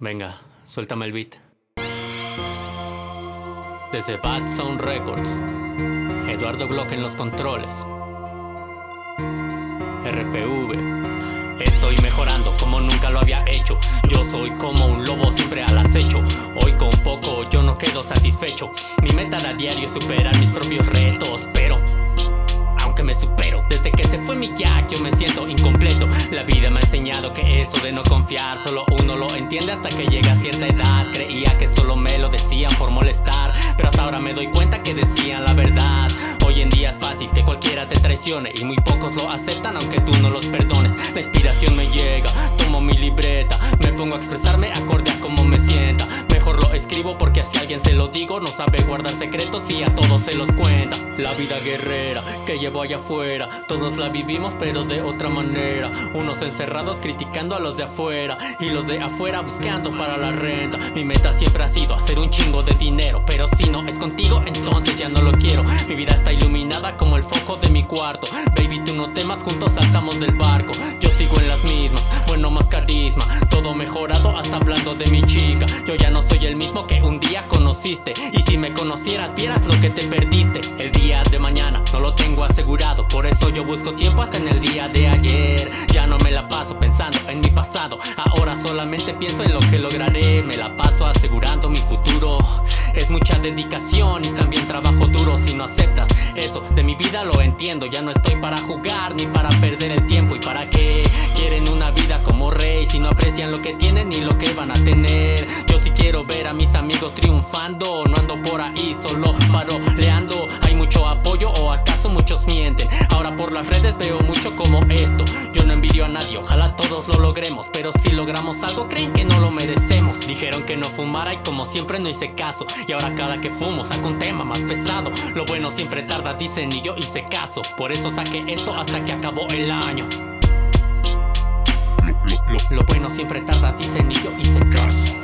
Venga, suéltame el beat. Desde Bad Sound Records, Eduardo Glock en los controles. RPV. Estoy mejorando como nunca lo había hecho. Yo soy como un lobo siempre al acecho. Hoy con poco yo no quedo satisfecho. Mi meta a diario es superar mis propios retos, pero aunque me supero, desde que se fue mi jack yo me siento incompleto. La vida me ha enseñado que eso de no confiar solo uno lo entiende hasta que llega a cierta edad. Creía que solo me lo decían por molestar, pero hasta ahora me doy cuenta que decían la verdad. Hoy en día es fácil que cualquiera te traicione y muy pocos lo aceptan aunque tú no los perdones. La inspiración me llega, tomo mi libreta, me pongo a expresarme a. Porque así alguien se lo digo, no sabe guardar secretos y a todos se los cuenta. La vida guerrera que llevo allá afuera, todos la vivimos pero de otra manera. Unos encerrados criticando a los de afuera y los de afuera buscando para la renta. Mi meta siempre ha sido hacer un chingo de dinero, pero si no es contigo, entonces ya no lo quiero. Mi vida está iluminada como el foco de mi cuarto. Baby, tú no temas, juntos saltamos del barco. Yo sigo en las mismas, bueno, más carisma. Mejorado hasta hablando de mi chica. Yo ya no soy el mismo que un día conociste. Y si me conocieras, vieras lo que te perdiste. El día de mañana no lo tengo asegurado. Por eso yo busco tiempo hasta en el día de ayer. Ya no me la paso pensando en mi pasado. Ahora solamente pienso en lo que lograré. Me la paso asegurando mi futuro. Es mucha dedicación y también trabajo duro si no aceptas eso de mi vida lo entiendo. Ya no estoy para jugar ni para perder el tiempo. ¿Y para qué? Quieren una vida aprecian lo que tienen ni lo que van a tener. Yo sí quiero ver a mis amigos triunfando. No ando por ahí solo faroleando. Hay mucho apoyo o acaso muchos mienten. Ahora por las redes veo mucho como esto. Yo no envidio a nadie, ojalá todos lo logremos. Pero si logramos algo, creen que no lo merecemos. Dijeron que no fumara y como siempre no hice caso. Y ahora cada que fumo saco un tema más pesado. Lo bueno siempre tarda, dicen y yo hice caso. Por eso saqué esto hasta que acabó el año. Siempre tarda, dicen y yo hice caso.